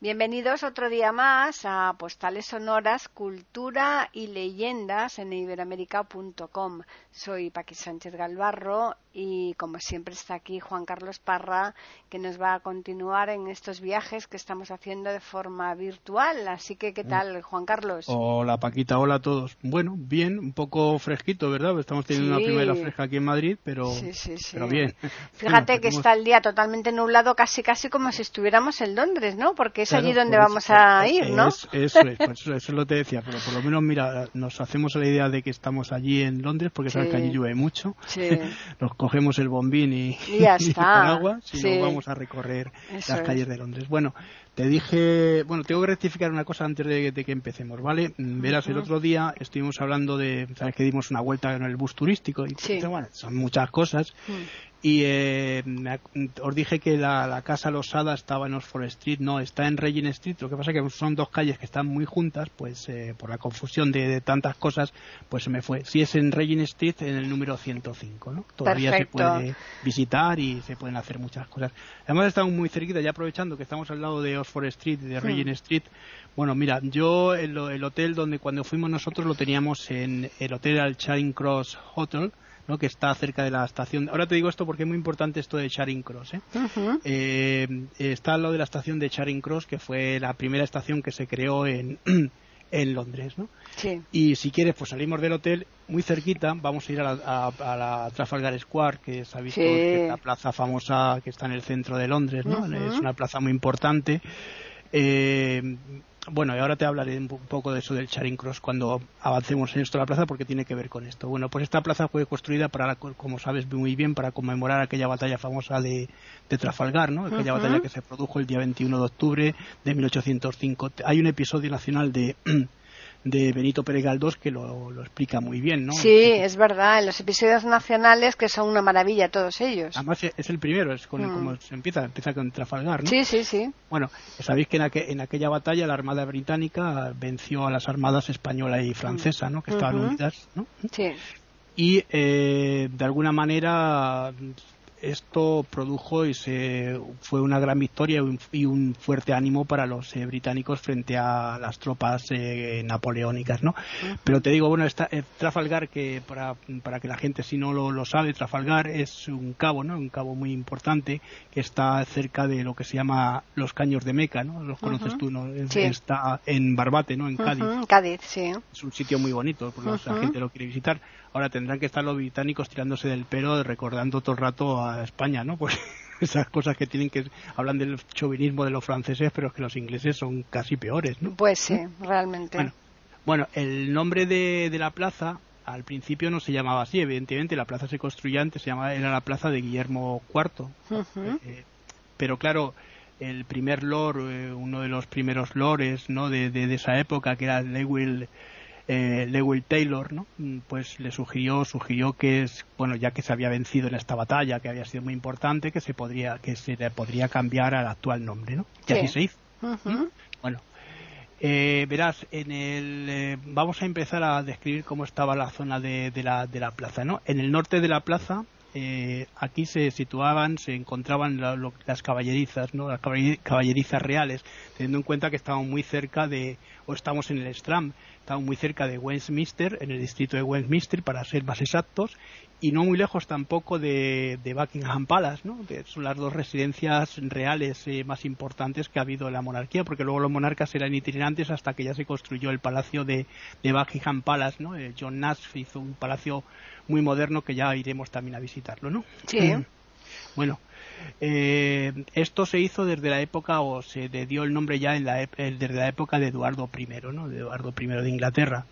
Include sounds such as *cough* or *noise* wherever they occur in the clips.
Bienvenidos otro día más a Postales Sonoras, Cultura y Leyendas en iberoamérica.com. Soy Paqui Sánchez Galvarro y como siempre está aquí Juan Carlos Parra que nos va a continuar en estos viajes que estamos haciendo de forma virtual. Así que, ¿qué tal, Juan Carlos? Hola Paquita, hola a todos. Bueno, bien, un poco fresquito, ¿verdad? Estamos teniendo una primera fresca aquí en Madrid, pero, pero bien. *laughs* Fíjate que está el día totalmente nublado, casi casi como si estuviéramos en Londres, ¿no? Porque es allí donde vamos a ir, ¿no? eso, es, *laughs* eso, es lo que te decía, pero por lo menos, mira, nos hacemos la idea de que estamos allí en Londres, porque sabes que allí llueve mucho. *laughs* nos cogemos el bombín y, ya *laughs* está. agua si no vamos a recorrer las calles de Londres. Bueno, te dije, bueno, tengo que rectificar una cosa antes de, que empecemos, ¿vale? Verás, el otro día estuvimos hablando de, sabes que dimos una vuelta en el bus turístico y bueno, son muchas cosas. Mm. Y eh, os dije que la, casa losada estaba en Oxford Street, no, está en Regent Street. Lo que pasa es que son dos calles que están muy juntas, pues eh, por la confusión de, tantas cosas, pues se me fue. Si es en Regent Street, en el número 105, ¿no? Todavía se puede visitar y se pueden hacer muchas cosas. Además estamos muy cerquita, ya aprovechando que estamos al lado de Oxford Street, de Regent Street. Bueno, mira, yo el, el, hotel donde cuando fuimos nosotros lo teníamos en el hotel al Charing Cross Hotel que está cerca de la estación. Ahora te digo esto porque es muy importante esto de Charing Cross. ¿eh? Eh, está al lado de la estación de Charing Cross, que fue la primera estación que se creó en, *clears throat* en Londres. ¿no? Sí. Y si quieres, pues salimos del hotel muy cerquita, vamos a ir a la, Trafalgar Square, que es, visto que es la plaza famosa que está en el centro de Londres. ¿no? Es una plaza muy importante. Eh, bueno, y ahora te hablaré un poco de eso del Charing Cross cuando avancemos en esto de la plaza porque tiene que ver con esto. Bueno, pues esta plaza fue construida para, como sabes muy bien, para conmemorar aquella batalla famosa de, Trafalgar, ¿no? Aquella batalla que se produjo el día 21 de octubre de 1805. Hay un episodio nacional de *clears throat* de Benito Pérez Galdós que lo, explica muy bien, ¿no? Sí, es verdad, en los episodios nacionales que son una maravilla todos ellos. Además es el primero, es con, mm. como se empieza, empieza con Trafalgar, ¿no? Sí, sí, sí. Bueno, sabéis que en, en aquella batalla la Armada Británica venció a las armadas española y francesa, ¿no? Que estaban unidas, ¿no? Sí. Y eh, de alguna manera esto produjo y se fue una gran victoria y un, fuerte ánimo para los eh, británicos frente a las tropas eh, napoleónicas, ¿no? Pero te digo, bueno, esta, eh, Trafalgar, que para, para, que la gente si no lo, sabe, Trafalgar es un cabo, ¿no? Un cabo muy importante que está cerca de lo que se llama los Caños de Meca, ¿no? Los conoces tú, ¿no? Está en Barbate, ¿no? En Cádiz. Cádiz, sí. Es un sitio muy bonito, la gente lo quiere visitar. Ahora tendrán que estar los británicos tirándose del pelo recordando todo el rato a España, ¿no? Pues *laughs* esas cosas que tienen que hablan del chauvinismo de los franceses, pero es que los ingleses son casi peores, ¿no? Pues sí, realmente. Bueno, el nombre de, la plaza al principio no se llamaba así, evidentemente la plaza se construía antes, se llamaba era la plaza de Guillermo IV. Eh, pero claro, el primer lord, eh, uno de los primeros lores, ¿no? De, de, esa época, que era Lewis eh, Lewis Taylor, ¿no? Mm, pues le sugirió, sugirió que es, bueno, ya que se había vencido en esta batalla, que había sido muy importante, que se podría, que se le podría cambiar al actual nombre, ¿no? Y así se hizo. ¿Mm? Bueno, eh, verás, en el, eh, vamos a empezar a describir cómo estaba la zona de, la, de la plaza, ¿no? En el norte de la plaza, eh, aquí se situaban, se encontraban las caballerizas, ¿no? Las caballerizas reales, teniendo en cuenta que estaban muy cerca de, o estamos en el Strand, estamos muy cerca de Westminster, en el distrito de Westminster, para ser más exactos, y no muy lejos tampoco de, Buckingham Palace, ¿no? son las dos residencias reales eh, más importantes que ha habido en la monarquía, porque luego los monarcas eran itinerantes hasta que ya se construyó el palacio de, Buckingham Palace, ¿no? Eh, John Nash hizo un palacio muy moderno que ya iremos también a visitarlo, ¿no? Sí. Bueno, eh, esto se hizo desde la época, o se le dio el nombre ya en la, desde la época de Eduardo I, ¿no? De Eduardo I de Inglaterra.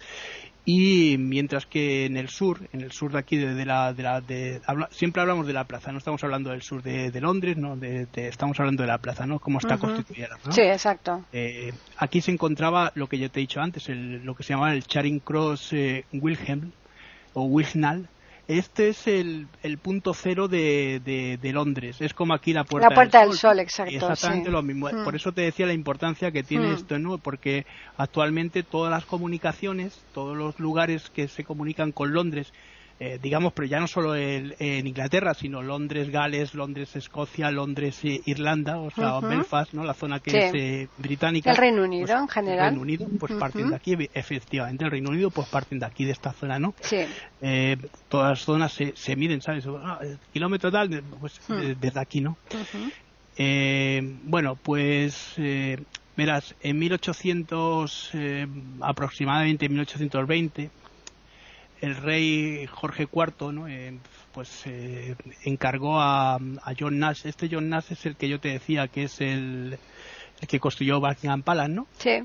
Y mientras que en el sur, en el sur de aquí, de, la, de la de, siempre hablamos de la plaza, no estamos hablando del sur de, Londres, no, de, estamos hablando de la plaza, ¿no? Cómo está constituida. Sí, exacto. Eh, aquí se encontraba lo que yo te he dicho antes, lo que se llamaba el Charing Cross eh, Wilhelm o Wilhnal, este es el, el punto cero de, de, Londres. Es como aquí la Puerta, la puerta del, Sol. exacto. Exactamente lo mismo. Mm. Por eso te decía la importancia que tiene mm. esto, ¿no? Porque actualmente todas las comunicaciones, todos los lugares que se comunican con Londres, eh, digamos, pero ya no solo en Inglaterra, sino Londres, Gales, Londres, Escocia, Londres, eh, Irlanda, o sea, Belfast, ¿no? La zona que es eh, británica. El Reino Unido, pues, en general. El Reino Unido, pues parten de aquí, efectivamente, el Reino Unido, pues parten de aquí, de esta zona, ¿no? Sí. todas las zonas se, se miden, ¿sabes? Ah, kilómetro tal, pues desde aquí, ¿no? bueno, pues verás, en 1800, aproximadamente en 1820, el rey Jorge IV ¿no? Eh, pues eh, encargó a, John Nash. Este John Nash es el que yo te decía que es el, el que construyó Buckingham Palace, ¿no? Sí.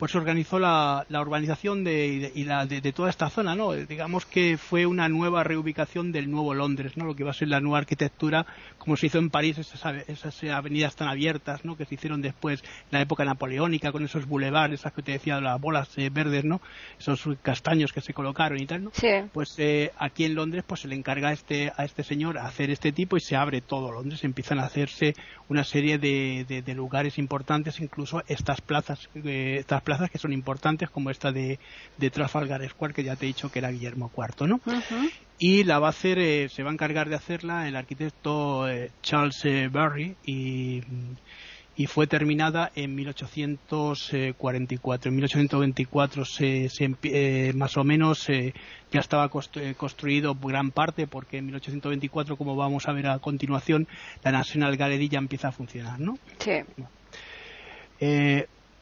Pues organizó la, la urbanización de, y la, de, toda esta zona, ¿no? Digamos que fue una nueva reubicación del nuevo Londres, ¿no? Lo que iba a ser la nueva arquitectura, como se hizo en París, esas, esas avenidas tan abiertas, ¿no? Que se hicieron después en la época napoleónica, con esos boulevards, esas que te decía, las bolas eh, verdes, ¿no? Esos castaños que se colocaron y tal, ¿no? Sí. Pues eh, aquí en Londres, pues se le encarga a este, a este señor hacer este tipo y se abre todo Londres, empiezan a hacerse una serie de, de, lugares importantes, incluso estas plazas, eh, estas plazas que son importantes, como esta de, de, Trafalgar Square, que ya te he dicho que era Guillermo IV, ¿no? Y la va a hacer, eh, se va a encargar de hacerla el arquitecto eh, Charles eh, Barry y, y fue terminada en 1844. En 1824 se, se más o menos ya estaba construido gran parte porque en 1824, como vamos a ver a continuación, la National Gallery ya empieza a funcionar, ¿no? Sí.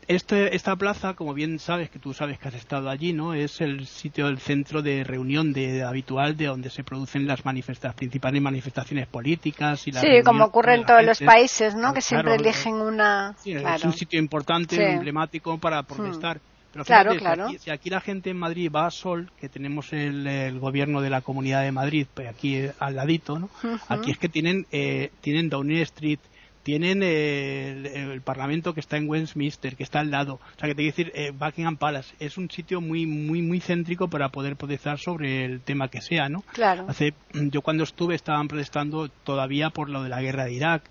Este, esta plaza, como bien sabes, que tú sabes que has estado allí, ¿no? Es el sitio, el centro de reunión de, habitual de donde se producen las manifestaciones, principales manifestaciones políticas y Sí, como ocurre en todos los países, ¿no? que siempre eligen una. Sí, es un sitio importante, emblemático para protestar. Pero claro, claro. Si, aquí, la gente en Madrid va a Sol, que tenemos el, gobierno de la Comunidad de Madrid, pues aquí al ladito, ¿no? Aquí es que tienen, eh, tienen Downing Street, tienen el, Parlamento que está en Westminster, que está al lado. O sea, que te quiero decir, eh, Buckingham Palace es un sitio muy, muy, muy céntrico para poder protestar sobre el tema que sea, ¿no? Claro. Hace, yo cuando estuve estaban protestando todavía por lo de la guerra de Irak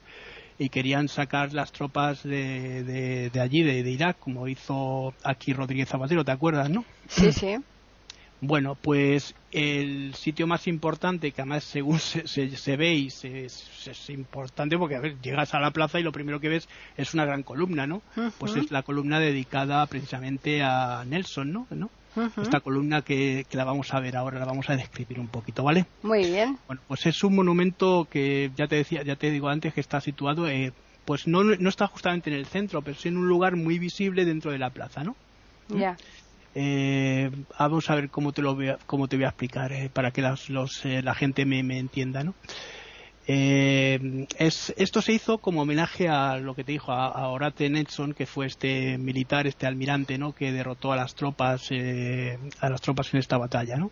y querían sacar las tropas de, de, allí, de, de, Irak, como hizo aquí Rodríguez Zapatero, ¿te acuerdas, no? Sí, sí. Bueno, pues el sitio más importante, que además según *laughs* se, se, ve y se, es importante porque a ver, llegas a la plaza y lo primero que ves es una gran columna, ¿no? Pues es la columna dedicada precisamente a Nelson, ¿no? ¿No? Esta columna que, que, la vamos a ver ahora, la vamos a describir un poquito, ¿vale? Muy bien. Bueno, pues es un monumento que ya te decía, ya te digo antes que está situado, eh, pues no, no está justamente en el centro, pero sí en un lugar muy visible dentro de la plaza, ¿no? Ya. Eh, vamos a ver cómo te lo voy a, cómo te voy a explicar eh, para que los, eh, la gente me, me entienda, ¿no? Eh, es, esto se hizo como homenaje a lo que te dijo a, a, Orate Nelson, que fue este militar, este almirante, ¿no? Que derrotó a las tropas, eh, a las tropas en esta batalla, ¿no?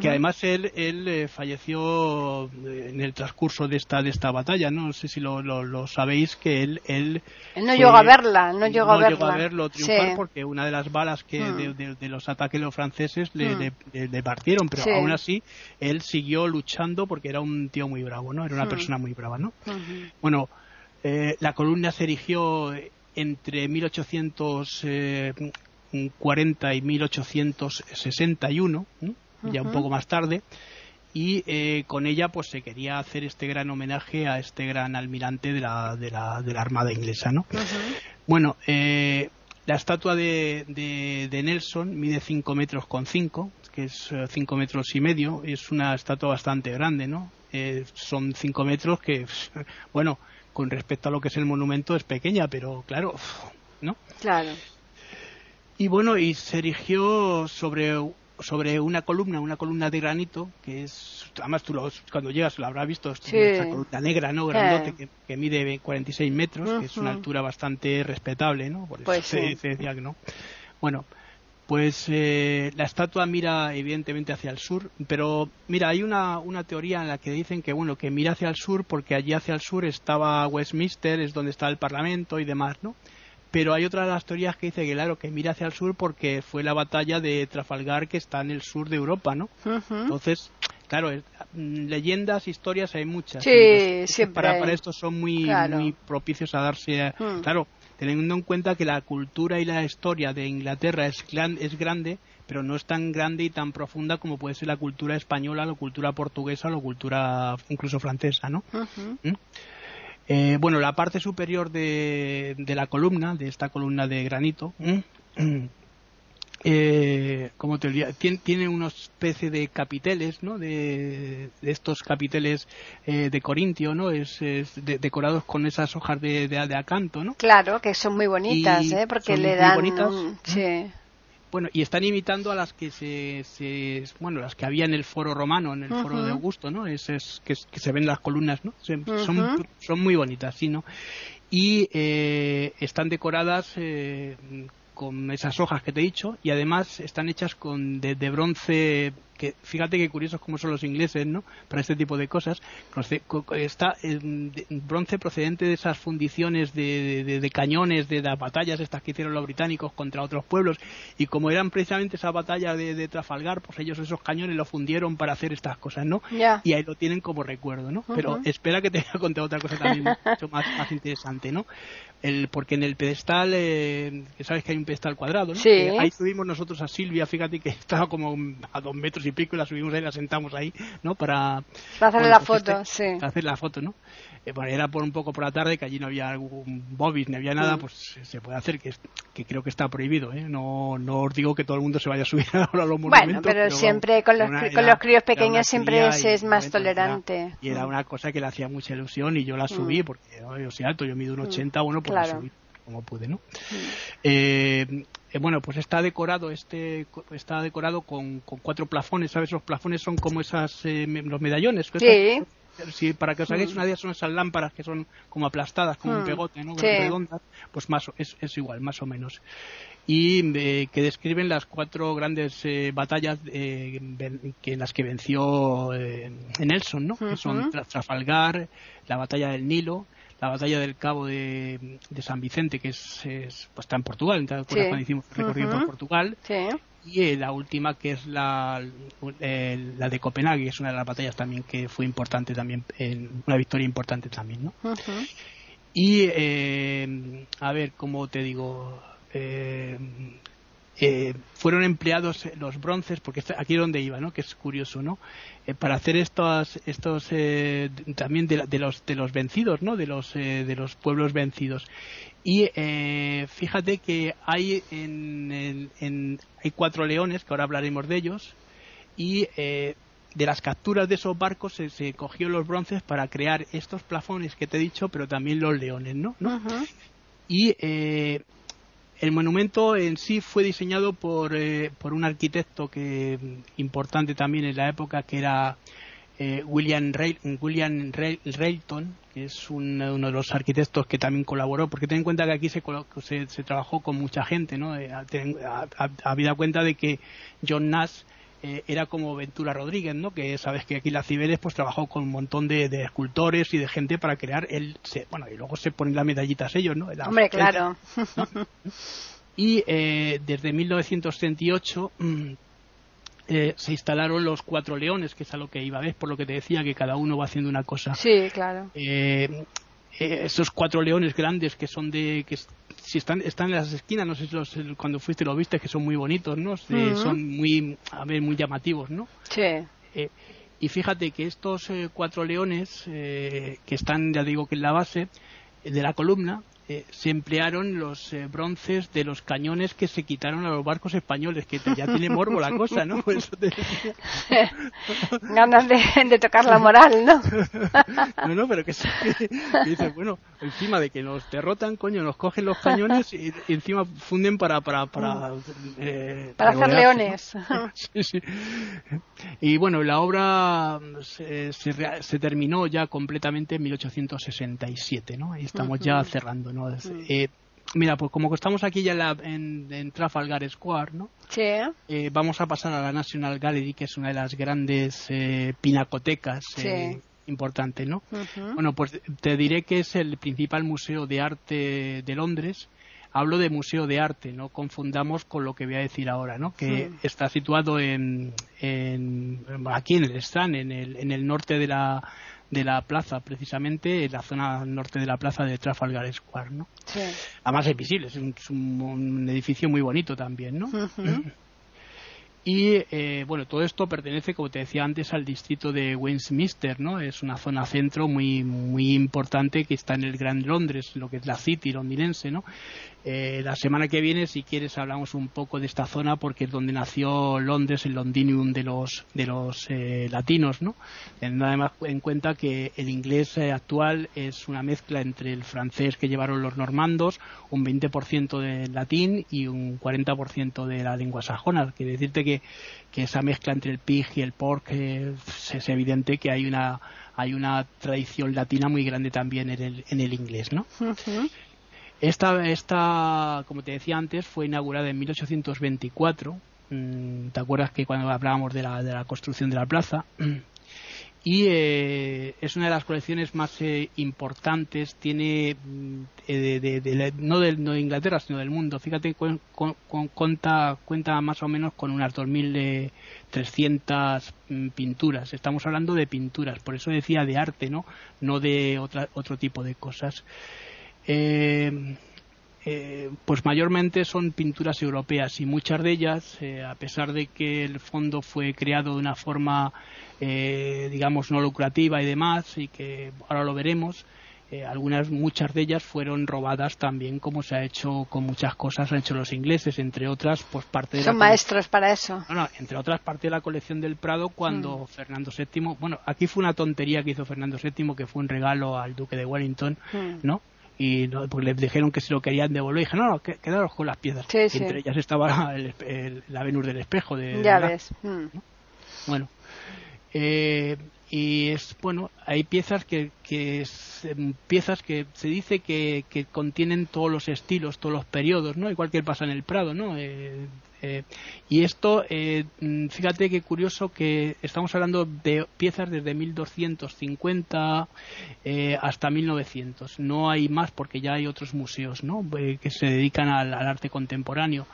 Que además él, él eh, falleció en el transcurso de esta, de esta batalla, ¿no? No sé si lo, lo, sabéis que él, él, no llegó a verla, no llegó a verla. llegó a verlo triunfar porque una de las balas que de, de, los ataques de los franceses le, le, partieron, pero aún así él siguió luchando porque era un tío muy bravo, ¿no? Era una hmm. persona muy brava, ¿no? Bueno, eh, la columna se erigió entre 1840 y 1861, ya un poco más tarde, y eh, con ella pues se quería hacer este gran homenaje a este gran almirante de la, de la, de la Armada inglesa, ¿no? Bueno, eh, la estatua de, de, Nelson mide 5 metros con 5, que es 5 metros y medio, es una estatua bastante grande, ¿no? Eh, son 5 metros que, bueno, con respecto a lo que es el monumento es pequeña, pero claro, ¿no? Claro. Y bueno, y se erigió sobre sobre una columna, una columna de granito, que es, además tú cuando llegas lo habrás visto, esa columna negra, ¿no? Grandote, que, mide 46 metros, que es una altura bastante respetable, ¿no? Por eso pues se, decía que no. Bueno, pues eh, la estatua mira evidentemente hacia el sur, pero mira, hay una, una teoría en la que dicen que bueno, que mira hacia el sur porque allí hacia el sur estaba Westminster, es donde está el Parlamento y demás, ¿no? Pero hay otra de las teorías que dice que claro, que mira hacia el sur porque fue la batalla de Trafalgar que está en el sur de Europa, ¿no? Entonces, claro, mm, leyendas, historias hay muchas. Sí, siempre. Para, para esto son muy, muy propicios a darse. Hmm. Claro, teniendo en cuenta que la cultura y la historia de Inglaterra es, es grande, pero no es tan grande y tan profunda como puede ser la cultura española, la cultura portuguesa, la cultura incluso francesa, ¿no? ¿Mm? Eh, bueno, la parte superior de, la columna, de esta columna de granito, *clears throat* eh, como te diría, tiene, una especie de capiteles, ¿no? De, estos capiteles eh, de Corintio, ¿no? Es, decorados con esas hojas de, de, acanto, ¿no? Claro, que son muy bonitas, ¿eh? Porque le dan... sí. Bueno, y están imitando a las que se, bueno, las que había en el foro romano, en el foro de Augusto, ¿no? Es, es que, se ven las columnas, ¿no? son, son muy bonitas, sí, ¿no? Y eh, están decoradas eh, con esas hojas que te he dicho y además están hechas con de, bronce que fíjate que curiosos como son los ingleses no para este tipo de cosas. Está el bronce procedente de esas fundiciones de, cañones de las batallas estas que hicieron los británicos contra otros pueblos. Y como eran precisamente esa batalla de, Trafalgar pues ellos esos cañones los fundieron para hacer estas cosas no y ahí lo tienen como recuerdo no pero espera que te voy a contar otra cosa también *laughs* mucho más, más interesante no el, porque en el pedestal, eh, que sabes que hay un pedestal cuadrado, ¿no? Sí. ahí subimos nosotros a Silvia, fíjate que estaba como a dos metros y pico y la subimos ahí, la sentamos ahí, ¿no? Para, para hacer la foto, sí. Para hacer la foto, ¿no? Eh, bueno, era por un poco por la tarde, que allí no había algún bobis, ni había nada, mm. pues se puede hacer, que, que creo que está prohibido, ¿eh? No, no os digo que todo el mundo se vaya a subir *laughs* ahora a los monumentos. Bueno, pero, siempre con los, con los críos pequeños siempre es, más tolerante. y era mm. una cosa que le hacía mucha ilusión y yo la subí mm. porque yo soy alto, yo mido un 80, bueno, pues la subí como pude, ¿no? Eh, eh, bueno, pues está decorado este está decorado con, con, cuatro plafones, ¿sabes? Los plafones son como esas eh, los medallones. Sí si para que os hagáis mm. una idea son esas lámparas que son como aplastadas como un mm. pegote no redondas pues más es, es, igual más o menos y eh, que describen las cuatro grandes eh, batallas eh, que en las que venció Nelson no que son Trafalgar la batalla del Nilo la batalla del Cabo de, San Vicente que es, pues está en Portugal ¿te acuerdas cuando hicimos el recorrido por Portugal. Sí. Y eh, la última que es la, la de Copenhague, que es una de las batallas también que fue importante también, una victoria importante también, ¿no? Y, eh, a ver, ¿cómo te digo? Eh, eh, fueron empleados los bronces, porque aquí es donde iba, ¿no? que es curioso, ¿no? Eh, para hacer estos, estos eh, también de, los, de los vencidos, ¿no? de, los, de los pueblos vencidos. Y fíjate que hay, en, en, hay cuatro leones, que ahora hablaremos de ellos, y de las capturas de esos barcos se, se, cogió los bronces para crear estos plafones que te he dicho, pero también los leones, ¿no? Y el monumento en sí fue diseñado por, eh, por un arquitecto que importante también en la época que era eh, William, William Railton, que es uno de los arquitectos que también colaboró, porque ten en cuenta que aquí se, se, trabajó con mucha gente, ¿no? Eh, habida cuenta de que John Nash eh, era como Ventura Rodríguez, ¿no? Que sabes que aquí la Cibeles pues trabajó con un montón de, escultores y de gente para crear el, bueno, y luego se ponen las medallitas ellos, ¿no? Hombre, claro. *laughs* Y eh, desde 1938 mm, eh, se instalaron los cuatro leones, que es a lo que iba a ver, por lo que te decía que cada uno va haciendo una cosa. Sí, claro. esos cuatro leones grandes que son de que si están, están en las esquinas, no sé si los, cuando fuiste lo viste, que son muy bonitos, ¿no? Son muy, a ver, muy llamativos, ¿no? Sí. Eh, y fíjate que estos eh, cuatro leones eh, que están, ya digo que en la base de la columna, eh, se emplearon los eh, bronces de los cañones que se quitaron a los barcos españoles, que ya tiene morbo la cosa, ¿no? Ganas *laughs* de, tocar la moral, ¿no? *laughs* no, no, pero que, dices, bueno, encima de que nos derrotan, coño, nos cogen los cañones y, encima funden para... Para, para, eh, para hacer leones. *laughs* sí, sí. Y bueno, la obra se, se, terminó ya completamente en 1867, ¿no? Ahí estamos ya cerrando, ¿no? Eh, mira, pues como estamos aquí ya en, Trafalgar Square, ¿no? Sí. Eh, vamos a pasar a la National Gallery, que es una de las grandes eh, pinacotecas sí. importantes, ¿no? Bueno, pues te diré que es el principal museo de arte de Londres hablo de museo de arte, no confundamos con lo que voy a decir ahora, ¿no? Que está situado en, aquí en el Strand, en el, en el norte de la de la plaza, precisamente en la zona norte de la plaza de Trafalgar Square, ¿no? Además es visible, es un, edificio muy bonito también, ¿no? *clears throat* Y eh, bueno, todo esto pertenece, como te decía antes, al distrito de Westminster, ¿no? Es una zona centro muy muy importante que está en el Gran Londres, lo que es la City londinense, ¿no? Eh, la semana que viene, si quieres, hablamos un poco de esta zona porque es donde nació Londres, el Londinium de los, de los eh, latinos, ¿no? Teniendo además en cuenta que el inglés eh, actual es una mezcla entre el francés que llevaron los normandos, un 20% de latín y un 40% de la lengua sajona. Quiere decirte que, que esa mezcla entre el pig y el pork es evidente que hay una hay una tradición latina muy grande también en el, en el inglés, ¿no? Esta, esta, como te decía antes, fue inaugurada en 1824. Mm, ¿Te acuerdas que cuando hablábamos de la, de la construcción de la plaza? *clears throat* y eh, es una de las colecciones más eh, importantes tiene mm, eh, de, no, de, no, de, Inglaterra sino del mundo fíjate cuenta cuenta más o menos con unas 2.300 mm, pinturas estamos hablando de pinturas por eso decía de arte no no de otra, otro tipo de cosas eh, eh, pues mayormente son pinturas europeas y muchas de ellas, eh, a pesar de que el fondo fue creado de una forma, digamos, no lucrativa y demás, y que ahora lo veremos, algunas, muchas de ellas fueron robadas también, como se ha hecho con muchas cosas, han hecho los ingleses, entre otras, pues parte de Son maestros para eso. No, entre otras, parte de la colección del Prado cuando mm. Fernando VII, bueno, aquí fue una tontería que hizo Fernando VII, que fue un regalo al duque de Wellington, mm. ¿no? Y no, pues les dijeron que se lo querían devolver y dije no, no, quedaros con las piezas entre ellas estaba *laughs* la Venus del espejo de ya ves mm. bueno eh, y es bueno hay piezas que, que em, piezas que se dice que, que, contienen todos los estilos todos los periodos no igual que pasa en el Prado no eh, eh, y esto, eh, mm, fíjate qué curioso que estamos hablando de piezas desde 1250 eh, hasta 1900. No hay más porque ya hay otros museos ¿no? que se dedican al, arte contemporáneo.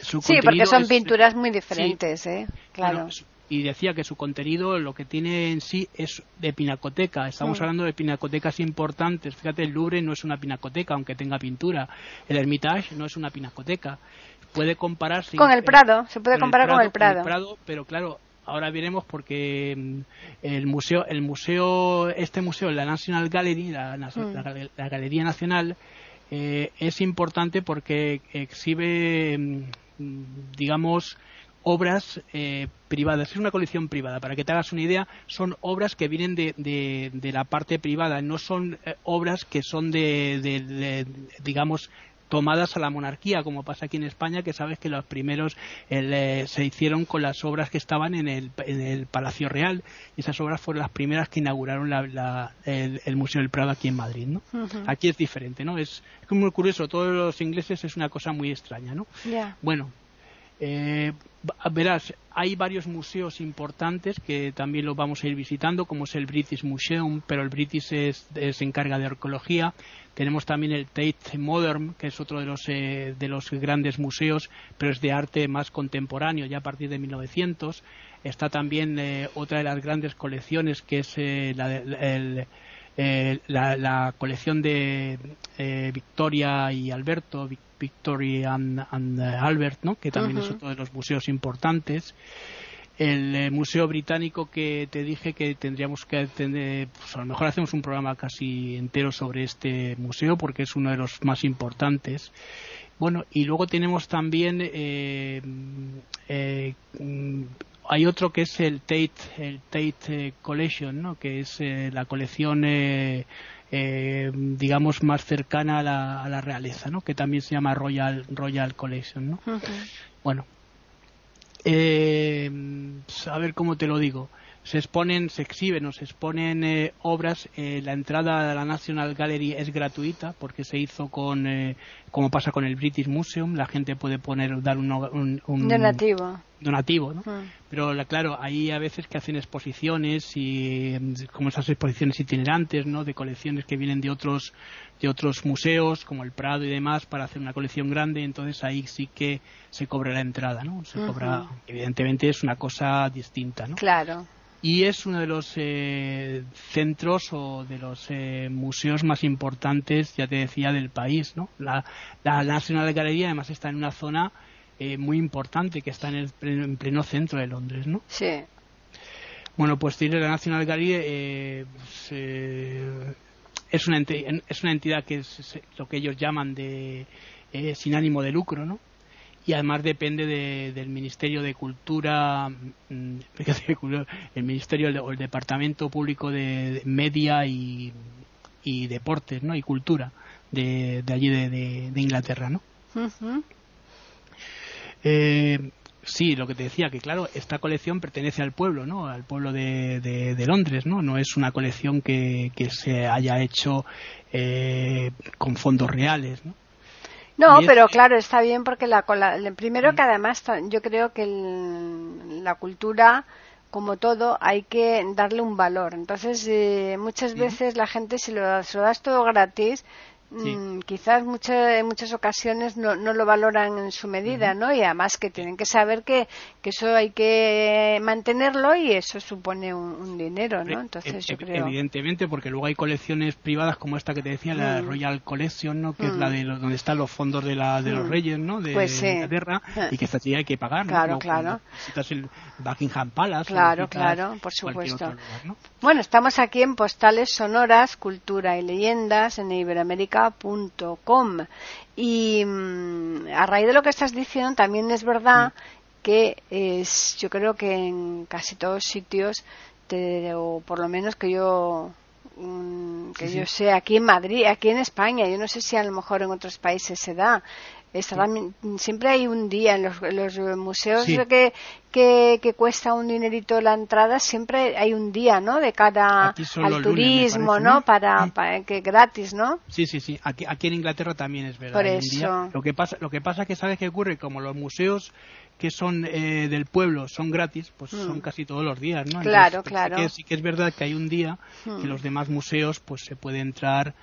sí, porque son pinturas muy diferentes. Claro. y decía que su contenido lo que tiene en sí es de pinacoteca. Estamos mm. hablando de pinacotecas importantes. Fíjate, el Louvre no es una pinacoteca, aunque tenga pintura. El Hermitage no es una pinacoteca puede compararse con el Prado, se puede comparar con el Prado. pero claro, ahora veremos porque mm, el museo, el museo, este museo, la National Gallery, la, mm. Galería Nacional, eh, es importante porque exhibe, mm, digamos, obras eh, privadas. Es una colección privada. Para que te hagas una idea, son obras que vienen de, de, la parte privada. No son eh, obras que son de, de, digamos, tomadas a la monarquía, como pasa aquí en España, que sabes que los primeros eh, se hicieron con las obras que estaban en el, en el, Palacio Real, y esas obras fueron las primeras que inauguraron la, el, Museo del Prado aquí en Madrid, ¿no? Aquí es diferente, ¿no? Es, es, muy curioso, todos los ingleses es una cosa muy extraña, ¿no? Bueno, eh, verás, hay varios museos importantes que también los vamos a ir visitando, como es el British Museum, pero el British se encarga de arqueología. Tenemos también el Tate Modern, que es otro de los, eh, de los grandes museos, pero es de arte más contemporáneo, ya a partir de 1900. Está también eh, otra de las grandes colecciones, que es la, la, colección de Victoria y Alberto, Victory and, uh, Albert, ¿no? que también es otro de los museos importantes. El eh, Museo Británico que te dije que tendríamos que tener, pues a lo mejor hacemos un programa casi entero sobre este museo porque es uno de los más importantes. Bueno, y luego tenemos también eh, eh, hay otro que es el Tate, el Tate Collection, ¿no? que es la colección eh, digamos, más cercana a la, a la, realeza, ¿no? que también se llama Royal, Royal Collection. ¿no? Bueno, eh, a ver cómo te lo digo. Se exponen, se exhiben o se exponen eh, obras. Eh, la entrada a la National Gallery es gratuita porque se hizo con, eh, como pasa con el British Museum, la gente puede poner, dar un, donativo. Donativo, ¿no? Mm. Pero claro, hay a veces que hacen exposiciones y como esas exposiciones itinerantes, ¿no? De colecciones que vienen de otros de otros museos como el Prado y demás para hacer una colección grande, entonces ahí sí que se cobra la entrada, ¿no? Se cobra, evidentemente es una cosa distinta, ¿no? Claro y es uno de los eh, centros o de los eh, museos más importantes, ya te decía, del país. ¿no? La, la National Gallery además está en una zona eh, muy importante que está en el en pleno centro de Londres. ¿no? Sí. Bueno, pues tiene la National Gallery pues, es, una es una entidad que es lo que ellos llaman de sin ánimo de lucro, ¿no? Y además depende del Ministerio de Cultura, mm, *laughs* el Ministerio o el Departamento Público de Media y, Deportes, ¿no? Y Cultura de, allí de, Inglaterra, ¿no? Eh, sí, lo que te decía, que claro, esta colección pertenece al pueblo, ¿no? Al pueblo de, Londres, ¿no? No es una colección que, se haya hecho eh, con fondos reales, ¿no? No, pero claro, está bien porque la, primero que además yo creo que la cultura como todo hay que darle un valor. Entonces, eh, muchas veces la gente si lo, se lo das todo gratis, Mm, quizás en muchas ocasiones no, no, lo valoran en su medida, ¿no? Y además que tienen que saber que, que, eso hay que mantenerlo y eso supone un, dinero, ¿no? Entonces yo creo... Evidentemente, porque luego hay colecciones privadas como esta que te decía, la mm. Royal Collection, ¿no? Que es la mm. de donde están los fondos de, la, de los reyes, ¿no? De, pues Inglaterra y que esta sí hay que pagar, Claro, claro. Necesitas el Buckingham Palace. Claro, claro, por supuesto. Bueno, estamos aquí en Postales Sonoras, Cultura y Leyendas en Iberoamérica y mm, a raíz de lo que estás diciendo, también es verdad que es, yo creo que en casi todos sitios, o por lo menos que yo mm, que yo sé aquí en Madrid, aquí en España, yo no sé si a lo mejor en otros países se da, siempre hay un día en los, museos que, que, cuesta un dinerito la entrada, siempre hay un día, ¿no? De cara al turismo, ¿no? Para, que gratis, ¿no? Sí, sí, sí. Aquí, aquí en Inglaterra también es verdad. Por eso. Lo que pasa, lo que pasa que sabes qué ocurre, como los museos que son eh, del pueblo son gratis, pues son mm. casi todos los días, ¿no? claro, claro. Sí que, sí que, es verdad que hay un día que mm. los demás museos, pues se puede entrar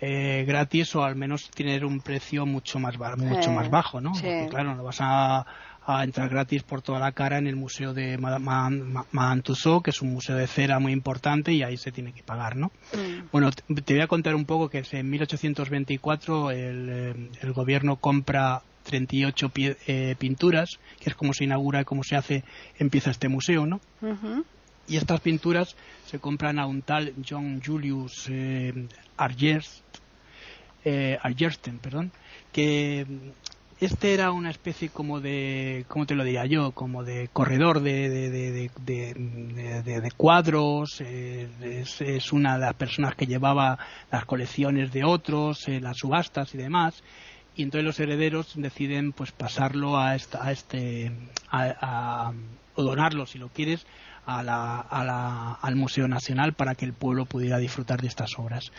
eh, gratis o al menos tener un precio mucho más mucho más bajo, ¿no? Porque claro, no vas a, entrar gratis por toda la cara en el museo de Madame Tussauds, que es un museo de cera muy importante y ahí se tiene que pagar, ¿no? Mm. Bueno, te voy a contar un poco que en 1824 el, eh, el gobierno compra 38 eh, pinturas, que es como se inaugura y como se hace, empieza este museo, ¿no? Y estas pinturas se compran a un tal John Julius eh, eh, Argersten, perdón, que este era una especie como de, ¿cómo te lo diría yo? Como de corredor de, de, de, cuadros, eh, es, una de las personas que llevaba las colecciones de otros, eh, las subastas y demás, y entonces los herederos deciden pues pasarlo a, esta, a este, a, o donarlo si lo quieres a la, a la, al Museo Nacional para que el pueblo pudiera disfrutar de estas obras.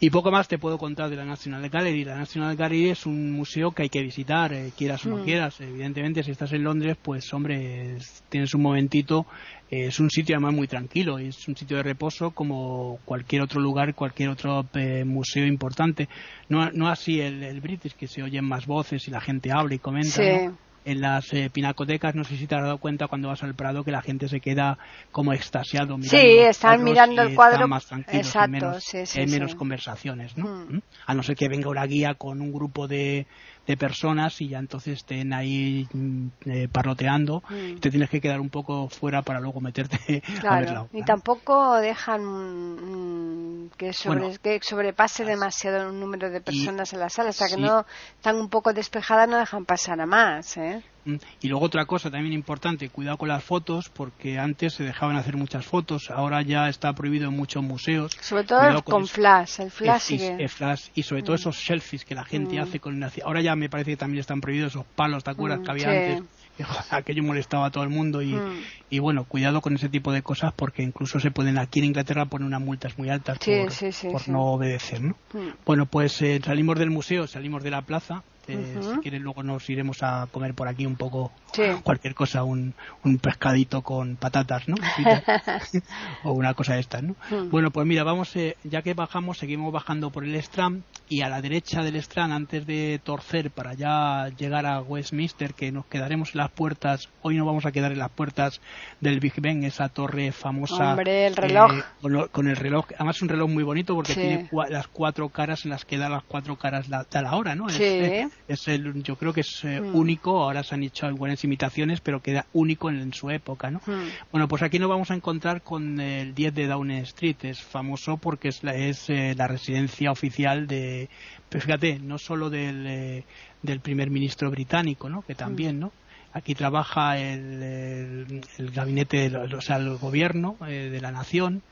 Y poco más te puedo contar de la National Gallery. La National Gallery es un museo que hay que visitar, eh, quieras o no mm. quieras. Evidentemente, si estás en Londres, pues hombre, tienes un momentito. es un sitio además muy tranquilo, es un sitio de reposo como cualquier otro lugar, cualquier otro eh, museo importante. No, no así el, el British, que se oyen más voces y la gente habla y comenta en las eh, pinacotecas, no sé si te has dado cuenta cuando vas al Prado que la gente se queda como extasiado mirando Sí, están mirando el cuadro. más Exacto, hay menos, conversaciones, ¿no? Mm. ¿Mm? A no ser que venga una guía con un grupo de, de personas y ya entonces estén ahí mm, eh, parloteando y te tienes que quedar un poco fuera para luego meterte *laughs* a verla. Y tampoco dejan que, sobre, que sobrepase demasiado el número de personas en la sala, o sea que no están un poco despejadas, no dejan pasar a más. ¿eh? Mm, y luego otra cosa también importante, cuidado con las fotos, porque antes se dejaban hacer muchas fotos, ahora ya está prohibido en muchos museos. Sobre todo con, flash, el flash. flash y sobre todo mm. esos selfies que la gente hace con... Ahora ya me parece que también están prohibidos esos palos, ¿te acuerdas que había antes? *laughs* aquello molestaba a todo el mundo y, mm. Y, bueno, cuidado con ese tipo de cosas porque incluso se pueden aquí en Inglaterra poner unas multas muy altas por, no obedecer, ¿no? Mm. Bueno, pues eh, salimos del museo, salimos de la plaza eh, si quieren luego nos iremos a comer por aquí un poco *laughs* cualquier cosa, un, un, pescadito con patatas, ¿no? *laughs* *laughs* o una cosa de estas, ¿no? Hmm. Bueno, pues mira, vamos, eh, ya que bajamos, seguimos bajando por el Strand y a la derecha del Strand, antes de torcer para ya llegar a Westminster, que nos quedaremos en las puertas, hoy no vamos a quedar en las puertas del Big Ben, esa torre famosa. Hombre, el reloj. Eh, con, el reloj, además es un reloj muy bonito porque tiene las cuatro caras en las que da las cuatro caras la, da la hora, ¿no? Sí es el, yo creo que es eh, hmm. único, ahora se han hecho algunas imitaciones, pero queda único en, su época, ¿no? Hmm. Bueno, pues aquí nos vamos a encontrar con el 10 de Downing Street, es famoso porque es la, es, eh, la residencia oficial de, pues fíjate, no solo del, eh, del primer ministro británico, ¿no? Que también, hmm. ¿no? Aquí trabaja el, el, gabinete, o sea, el gobierno de la nación,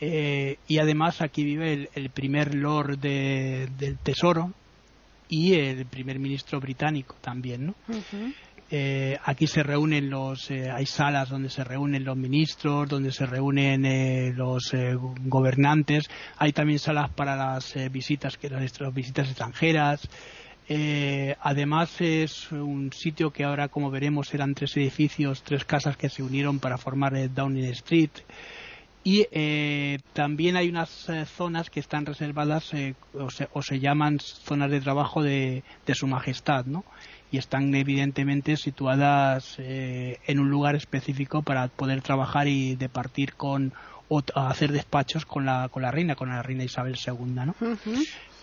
y además aquí vive el, primer lord del tesoro y el primer ministro británico también, ¿no? Eh, aquí se reúnen los, eh, hay salas donde se reúnen los ministros, donde se reúnen eh, los gobernantes, hay también salas para las visitas, que las visitas extranjeras. Además es un sitio que ahora, como veremos, eran tres edificios, tres casas que se unieron para formar Downing Street y eh, también hay unas eh, zonas que están reservadas eh, o, se, llaman zonas de trabajo de, su majestad, ¿no? Y están evidentemente situadas en un lugar específico para poder trabajar y departir con o hacer despachos con la, con la reina, con la reina Isabel II, ¿no?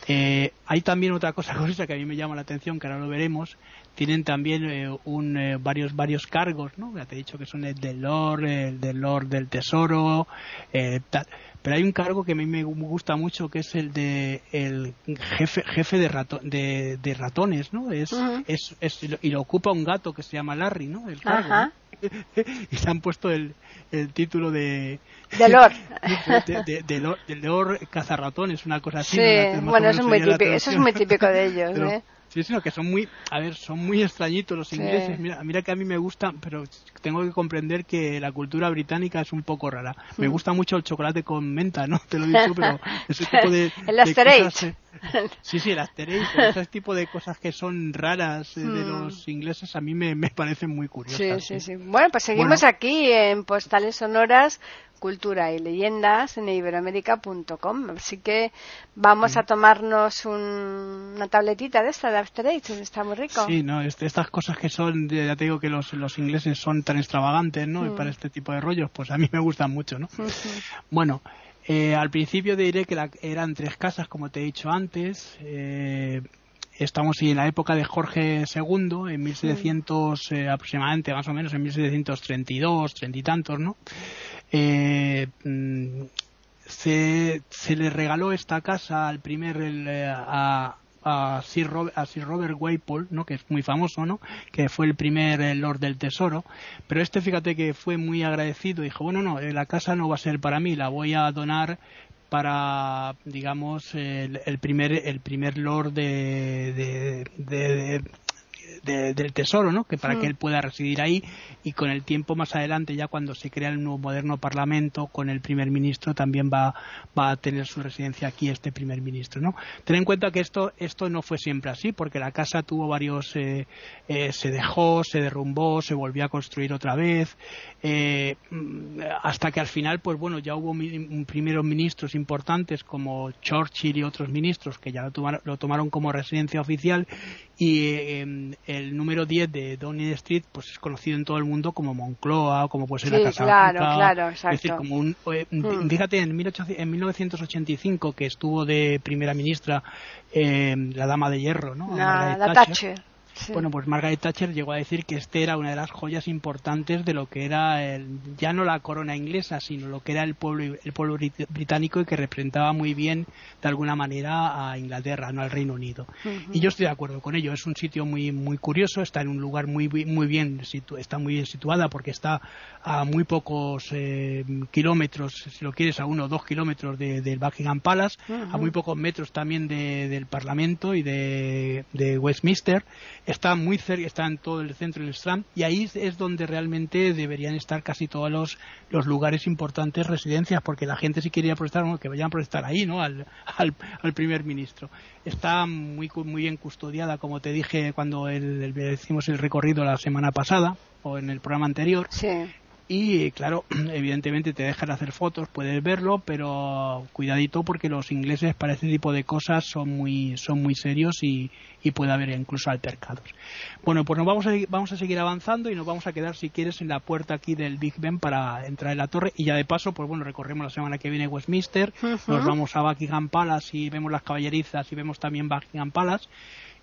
Hay también otra cosa *laughs* curiosa que a mí me llama la atención, que ahora lo veremos, tienen también eh, un, eh, varios varios cargos, ¿no? Ya te he dicho que son el del Lord, el del Lord del Tesoro, eh, tal. Pero hay un cargo que a mí me gusta mucho que es el de el jefe jefe de, rato, de, de, ratones, ¿no? Es, es, es, y lo ocupa un gato que se llama Larry, ¿no? El cargo. *laughs* y se han puesto el, el título de de Lord *laughs* de, de, Lord, de Lord cazarratones, una cosa así. Sí, bueno, eso es, muy típico, eso es muy típico de *laughs* ellos, ¿eh? Sí, sino que son muy, a ver, son muy extrañitos los ingleses. Mira, mira que a mí me gustan, pero tengo que comprender que la cultura británica es un poco rara. Me mm. gusta mucho el chocolate con menta, ¿no? Te lo he dicho, pero *laughs* ese tipo de, *laughs* el de Sí, sí, el asterix, ese tipo de cosas que son raras eh, de mm. los ingleses a mí me, me parecen muy curiosas. Sí, sí, sí. Bueno, pues seguimos aquí en Postales Sonoras cultura y leyendas en iberoamérica.com. Así que vamos a tomarnos una tabletita de esta de After Eight, está muy rico. Sí, no, estas cosas que son, ya te digo que los, los ingleses son tan extravagantes, ¿no? Y mm. para este tipo de rollos, pues a mí me gustan mucho, ¿no? Bueno, eh, al principio diré que eran tres casas, como te he dicho antes. Eh, estamos en la época de Jorge II, en 1700 eh, aproximadamente, más o menos en 1732, treinta y tantos, ¿no? Eh, mm, se, se, le regaló esta casa al primer eh, a, a, Sir Robert, a Sir Robert ¿no? que es muy famoso, ¿no? que fue el primer eh, Lord del Tesoro, pero este fíjate que fue muy agradecido, dijo, bueno, no, la casa no va a ser para mí, la voy a donar para digamos el, el primer el primer lord de, de, del tesoro, ¿no? Que para que él pueda residir ahí y con el tiempo más adelante, ya cuando se crea el nuevo moderno parlamento, con el primer ministro también va, va a tener su residencia aquí este primer ministro, ¿no? Ten en cuenta que esto, esto no fue siempre así, porque la casa tuvo varios, eh, eh, se dejó, se derrumbó, se volvió a construir otra vez, eh, hasta que al final, pues bueno, ya hubo primeros ministros importantes como Churchill y otros ministros que ya lo tomaron, lo tomaron como residencia oficial y em, el número 10 de Downing Street pues es conocido en todo el mundo como Moncloa o como puede ser la Casa claro, claro, exacto. Es decir, como un, eh, mm. fíjate, en, 18, en 1985 que estuvo de primera ministra eh, la dama de hierro, ¿no? La, Thatcher. Bueno, pues Margaret Thatcher llegó a decir que este era una de las joyas importantes de lo que era el, ya no la corona inglesa, sino lo que era el pueblo, el pueblo británico y que representaba muy bien, de alguna manera, a Inglaterra, no al Reino Unido. Y yo estoy de acuerdo con ello. Es un sitio muy, muy curioso, está en un lugar muy, muy bien, está muy bien situada porque está a muy pocos eh, kilómetros, si lo quieres, a uno o dos kilómetros del Buckingham Palace, a muy pocos metros también del Parlamento y de, de Westminster está muy cerca, está en todo el centro del Strand y ahí es donde realmente deberían estar casi todos los, los lugares importantes, residencias, porque la gente si quería protestar, que vayan a protestar ahí, ¿no? Al, *laughs* al, primer ministro. Está muy, muy bien custodiada, como te dije cuando el, el, hicimos el recorrido la semana pasada o en el programa anterior. Sí y claro, *clears throat* evidentemente te dejan hacer fotos, puedes verlo, pero cuidadito porque los ingleses para este tipo de cosas son muy, son muy serios y, y puede haber incluso altercados. Bueno, pues nos vamos a, vamos a seguir avanzando y nos vamos a quedar, si quieres, en la puerta aquí del Big Ben para entrar en la torre. Y ya de paso, pues bueno, recorremos la semana que viene Westminster, nos vamos a Buckingham Palace y vemos las caballerizas y vemos también Buckingham Palace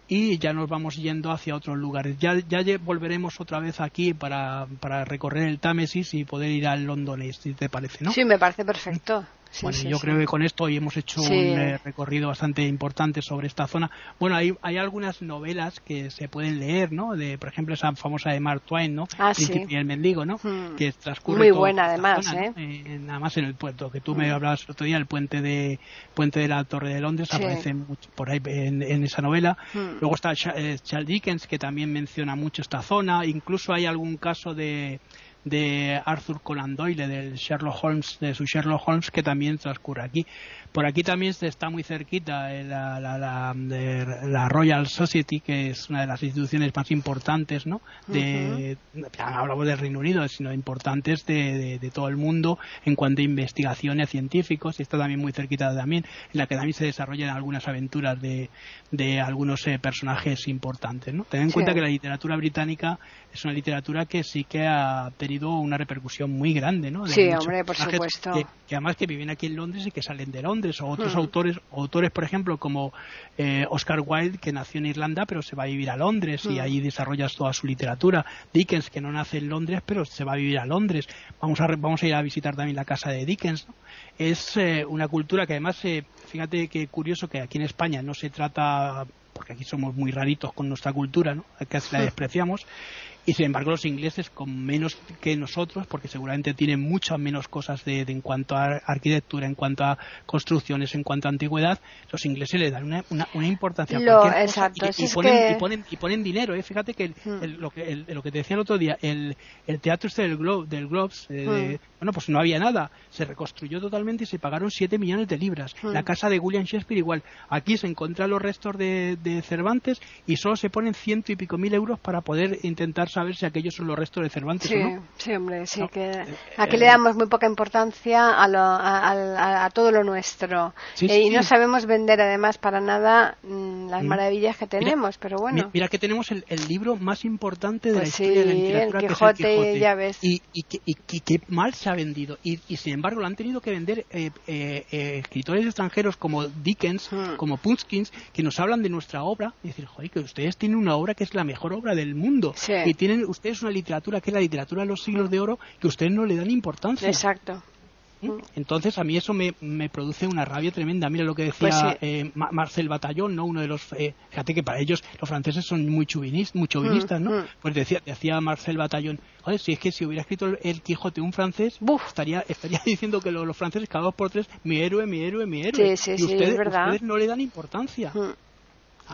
y ya nos vamos yendo hacia otros lugares. Ya, ya volveremos otra vez aquí para, recorrer el Támesis y poder ir al Londonés, si te parece, ¿no? Sí, me parece perfecto bueno, yo creo que con esto hoy hemos hecho un eh, recorrido bastante importante sobre esta zona. Bueno, hay, hay algunas novelas que se pueden leer, ¿no? De, por ejemplo, esa famosa de Mark Twain, ¿no? Ah, y el mendigo, ¿no? Hmm. Que transcurre Muy buena, además, ¿eh? ¿eh? Nada más en el puerto, que tú me hmm. hablabas el otro día, el puente de puente de la Torre de Londres aparece mucho por ahí en, esa novela. Hmm. Luego está eh, Charles Dickens, que también menciona mucho esta zona. Incluso hay algún caso de de Arthur Conan Doyle, del Sherlock Holmes, de su Sherlock Holmes, que también transcurre aquí. Por aquí también está muy cerquita eh, la, la, Royal Society, que es una de las instituciones más importantes, ¿no? De, hablamos del Reino Unido, sino importantes de, todo el mundo en cuanto a investigaciones científicos, y está también muy cerquita también, en la que también se desarrollan algunas aventuras de, algunos eh, personajes importantes, ¿no? Ten en cuenta que la literatura británica es una literatura que sí que ha tenido una repercusión muy grande, ¿no? sí, hombre, por supuesto. Que, además que viven aquí en Londres y que salen de Londres, o otros autores, autores, por ejemplo, como eh, Oscar Wilde, que nació en Irlanda, pero se va a vivir a Londres y ahí desarrollas toda su literatura. Dickens, que no nace en Londres, pero se va a vivir a Londres. Vamos a, vamos a ir a visitar también la casa de Dickens. Es eh, una cultura que además, eh, fíjate qué curioso que aquí en España no se trata porque aquí somos muy raritos con nuestra cultura, ¿no? Casi la despreciamos y sin embargo los ingleses con menos que nosotros porque seguramente tienen muchas menos cosas de, en cuanto a arquitectura en cuanto a construcciones en cuanto a antigüedad los ingleses le dan una, una, importancia lo, exacto, y, ponen, y, ponen, y, ponen, dinero ¿eh? fíjate que hmm. lo que lo que te decía el otro día el, el teatro este del, Glo del Globes eh, hmm. bueno pues no había nada se reconstruyó totalmente y se pagaron 7 millones de libras hmm. la casa de William Shakespeare igual aquí se encuentran los restos de, de Cervantes y solo se ponen ciento y pico mil euros para poder intentar saber si aquellos son los restos de Cervantes. Sí, ¿no? sí hombre, sí. Que eh, aquí le damos muy poca importancia a, a, todo lo nuestro. Eh, y no sabemos vender además para nada mm, las mm. maravillas que tenemos, pero bueno. Mira, que tenemos el, libro más importante de pues la historia de la literatura, el Quijote, que es el Quijote. Ya ves. Y, y, que, mal se ha vendido. Y, sin embargo lo han tenido que vender eh, escritores extranjeros como Dickens, hmm. como Punskins, que nos hablan de nuestra obra y decir, joder, que ustedes tienen una obra que es la mejor obra del mundo. Y tienen ustedes una literatura que es la literatura de los siglos de oro que ustedes no le dan importancia. Exacto. ¿Mm? Entonces a mí eso me, produce una rabia tremenda. Mira lo que decía pues eh, Marcel Batallón, ¿no? Uno de los, eh, fíjate que para ellos los franceses son muy chauvinistas, muy chauvinistas ¿no? Mm, mm. Pues decía, decía Marcel Batallón, oye, si es que si hubiera escrito el, Quijote un francés, estaría estaría *laughs* diciendo que los, franceses cada dos por tres, mi héroe, mi héroe, mi héroe. Sí, sí, y ustedes, ustedes no le dan importancia.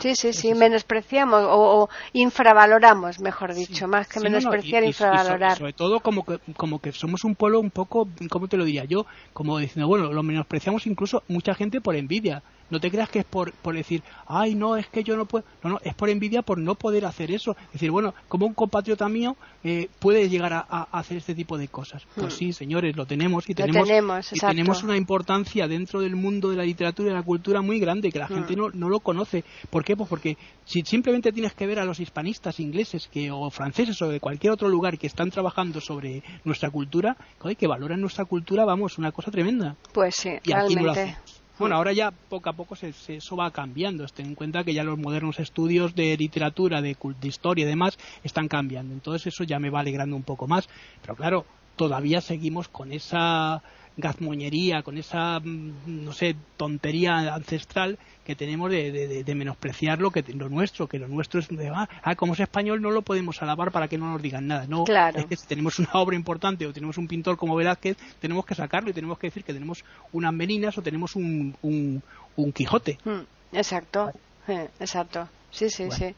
Sí, sí, sí, menospreciamos o, infravaloramos, mejor dicho, más que menospreciar, infravalorar. sobre todo como que, como que somos un pueblo un poco, ¿cómo te lo diría yo? Como diciendo, bueno, lo menospreciamos incluso mucha gente por envidia. No te creas que es por, por decir, ay, no, es que yo no puedo. No, no, es por envidia por no poder hacer eso. Es decir, bueno, como un compatriota mío eh, puede llegar a, hacer este tipo de cosas. Pues hmm. sí, señores, lo tenemos y tenemos, y tenemos una importancia dentro del mundo de la literatura y de la cultura muy grande que la hmm. gente no, no lo conoce. ¿Por qué? Pues porque si simplemente tienes que ver a los hispanistas ingleses que, o franceses o de cualquier otro lugar que están trabajando sobre nuestra cultura, que valoran nuestra cultura, vamos, una cosa tremenda. Pues sí, realmente. Bueno, ahora ya poco a poco se, eso va cambiando. Ten en cuenta que ya los modernos estudios de literatura, de, de historia y demás están cambiando. Entonces eso ya me va alegrando un poco más. Pero claro, todavía seguimos con esa gazmoñería, con esa, mm, no sé, tontería ancestral que tenemos de, de, menospreciar lo, que, lo nuestro, que lo nuestro es de, ah, ah, como es español no lo podemos alabar para que no nos digan nada. No, es que si tenemos una obra importante o tenemos un pintor como Velázquez, tenemos que sacarlo y tenemos que decir que tenemos unas meninas o tenemos un, un, un Quijote. Mm, exacto, eh, exacto. Sí, sí, sí.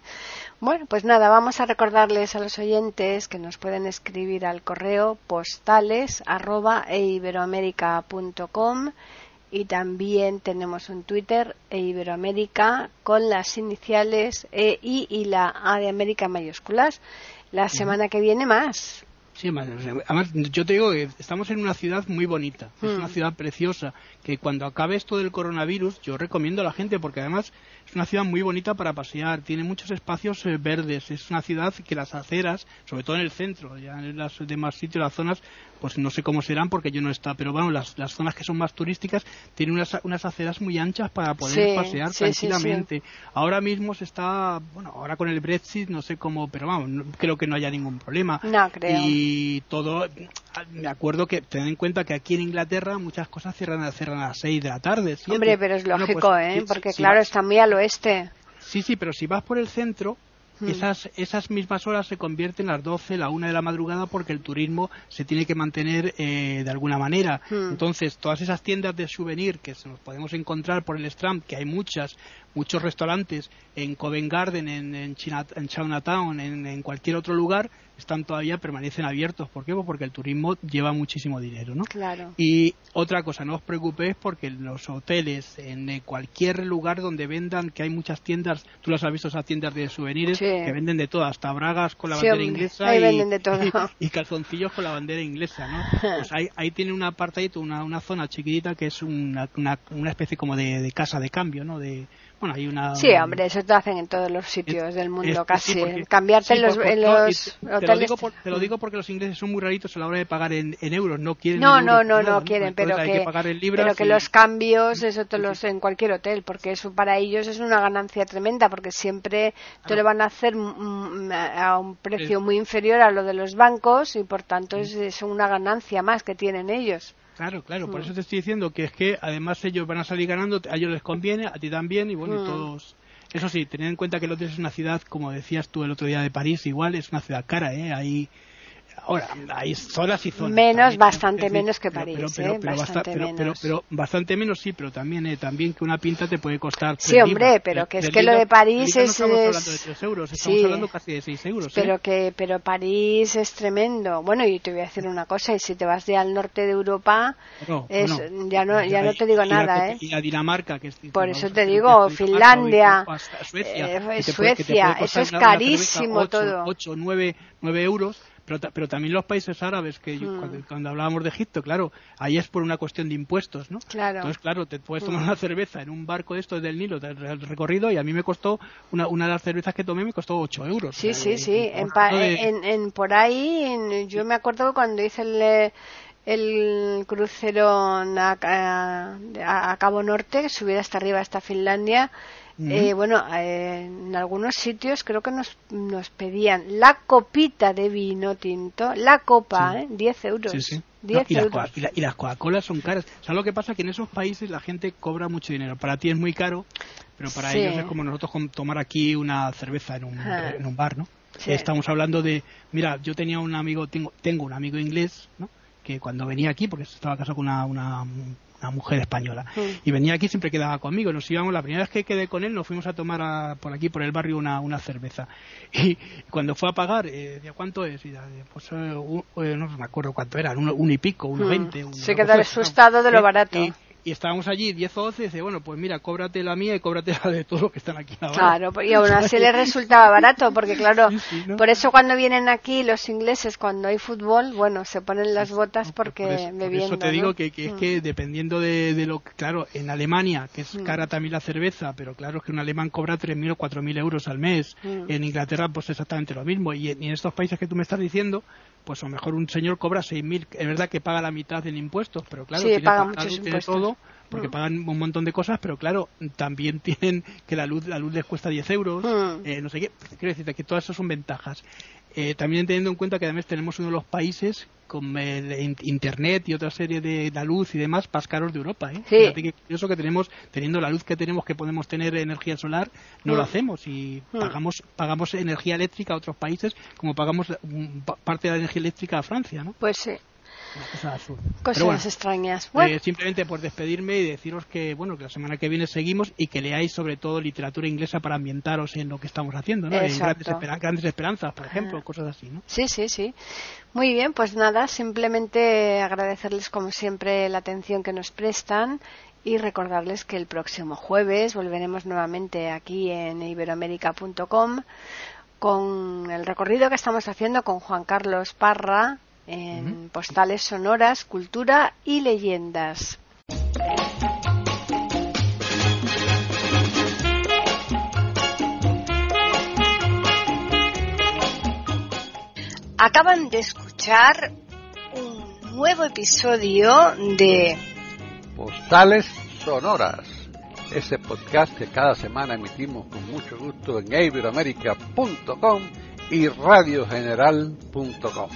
Bueno, pues nada, vamos a recordarles a los oyentes que nos pueden escribir al correo postales arroba y también tenemos un Twitter eiberoamerica con las iniciales EI y la A de América mayúsculas. La semana que viene más. Sí, además yo te digo que estamos en una ciudad muy bonita, es una mm. ciudad preciosa, que cuando acabe esto del coronavirus yo recomiendo a la gente porque además es una ciudad muy bonita para pasear, tiene muchos espacios eh, verdes, es una ciudad que las aceras, sobre todo en el centro, ya en los demás sitios, las zonas, pues no sé cómo serán porque yo no está, pero bueno, las, las zonas que son más turísticas tienen unas, unas aceras muy anchas para poder pasear tranquilamente. ahora mismo se está, bueno, ahora con el Brexit no sé cómo, pero vamos, creo que no haya ningún problema. No, creo. Y todo, me acuerdo que ten en cuenta que aquí en Inglaterra muchas cosas cierran, cierran a las 6 de la tarde. Hombre, pero es pues, lógico, ¿eh? Porque claro, está muy al oeste. Sí, sí, pero si vas por el centro, hmm. esas, esas mismas horas se convierten a las 12, la 1 de la madrugada porque el turismo se tiene que mantener eh, de alguna manera. Hmm. Entonces, todas esas tiendas de souvenir que nos podemos encontrar por el Strand, que hay muchas, muchos restaurantes en Covent Garden, en, en, Chinatown, en, en cualquier otro lugar, están todavía permanecen abiertos. ¿Por qué? Pues porque el turismo lleva muchísimo dinero, ¿no? Claro. Y otra cosa, no os preocupéis porque los hoteles, en cualquier lugar donde vendan, que hay muchas tiendas, tú las has visto esas tiendas de souvenirs que venden de todo, hasta bragas con la bandera inglesa *laughs* y, calzoncillos con la bandera inglesa, ¿no? Pues ahí, ahí tiene un apartadito, una, una zona chiquitita que es una, una, especie como de, de casa de cambio, ¿no? De, bueno, hay una... Sí, hombre, eso te hacen en todos los sitios del mundo casi. Cambiarte en los, hoteles... Te lo, digo te lo, digo porque los ingleses son muy raritos a la hora de pagar en, euros, no quieren... No, no, no, no, quieren, pero que, pero que los cambios, eso te los en cualquier hotel, porque eso para ellos es una ganancia tremenda, porque siempre te lo van a hacer a un precio muy inferior a lo de los bancos y por tanto es, es una ganancia más que tienen ellos. Claro, claro, por mm. eso te estoy diciendo que es que además ellos van a salir ganando, a ellos les conviene, a ti también, y bueno, y mm. todos. Eso sí, tener en cuenta que Londres es una ciudad, como decías tú el otro día de París, igual es una ciudad cara, ¿eh? Ahí Ahora, hay zonas y zonas. Menos, bastante menos que París. Pero, ¿eh? bastante menos. Pero, bastante menos sí, pero también, eh, también que una pinta te puede costar. Sí, hombre, pero que es que lo de París es. No estamos hablando de 3 euros, estamos hablando casi de 6 euros. Pero, ¿eh? que, pero París es tremendo. Bueno, y te voy a decir una cosa, y si te vas de al norte de Europa, es, ya, no, ya no te digo nada, ¿eh? Y a Dinamarca, que es. Por eso te digo, Finlandia, Suecia, Suecia eso es carísimo todo. 8, 9, 9 euros pero, pero también los países árabes, que hmm. cuando, hablábamos de Egipto, claro, ahí es por una cuestión de impuestos, ¿no? Claro. Entonces, claro, te puedes tomar hmm. una cerveza en un barco de estos del Nilo, del recorrido, y a mí me costó, una, una de las cervezas que tomé me costó 8 euros. Sí, sí, sí. En, en, por ahí, yo me acuerdo cuando hice el el crucero a, a, Cabo Norte, subir hasta arriba hasta Finlandia, eh, bueno, eh, en algunos sitios creo que nos, nos pedían la copita de vino tinto, la copa, ¿eh? 10 euros. y, las Coca-Cola son caras. ¿Sabes lo que pasa? Que en esos países la gente cobra mucho dinero. Para ti es muy caro, pero para ellos es como nosotros tomar aquí una cerveza en un, en un bar, ¿no? Estamos hablando de, mira, yo tenía un amigo, tengo, tengo un amigo inglés, ¿no? Que cuando venía aquí, porque estaba casado con una, una una mujer española. Mm. Y venía aquí, siempre quedaba conmigo. Nos íbamos, la primera vez que quedé con él, nos fuimos a tomar por aquí, por el barrio, una, una cerveza. *laughs* Y cuando fue a pagar, eh, decía, ¿cuánto es? Y, pues eh, eh, no me acuerdo cuánto era, uno, y pico, uno mm. veinte. Se queda asustado de lo barato y estábamos allí 10 o 12 y dice, bueno, pues mira, cóbrate la mía y cóbrate la de todos los que están aquí ahora. Claro, y aún así les resultaba barato, porque *laughs* claro, por eso cuando vienen aquí los ingleses, cuando hay fútbol, bueno, se ponen las botas porque me bebiendo. Por eso te digo que, que es mm. que dependiendo de, de, lo claro, en Alemania, que es mm. cara también la cerveza, pero claro es que un alemán cobra 3.000 o 4.000 euros al mes. Mm. En Inglaterra, pues exactamente lo mismo. Y en, y en estos países que tú me estás diciendo, pues a lo mejor un señor cobra 6.000, es verdad que paga la mitad en impuestos, pero claro, sí, tiene, paga muchos impuestos. todo porque mm. pagan un montón de cosas, pero claro, también *laughs* tienen que la luz, la luz les cuesta 10 euros, mm. eh, no sé qué. Quiero decirte que todas esas son ventajas. Eh, también teniendo en cuenta que además tenemos uno de los países con el internet y otra serie de la luz y demás más caros de Europa. ¿eh? Fíjate que eso que tenemos, teniendo la luz que tenemos, que podemos tener energía solar, no lo mm. hacemos y mm. pagamos pagamos energía eléctrica a otros países como pagamos parte de la energía eléctrica a Francia, ¿no? Pues sí. Cosas extrañas. Eh, simplemente por despedirme y deciros que bueno que la semana que viene seguimos y que leáis sobre todo literatura inglesa para ambientaros en lo que estamos haciendo, ¿no? En grandes, esperanzas, por ejemplo, cosas así, ¿no? Sí, sí, sí. Muy bien, pues nada, simplemente agradecerles como siempre la atención que nos prestan y recordarles que el próximo jueves volveremos nuevamente aquí en iberoamérica.com con el recorrido que estamos haciendo con Juan Carlos Parra en postales sonoras, cultura y leyendas. Acaban de escuchar un nuevo episodio de Postales Sonoras, ese podcast que cada semana emitimos con mucho gusto en iberoamerica.com y radiogeneral.com.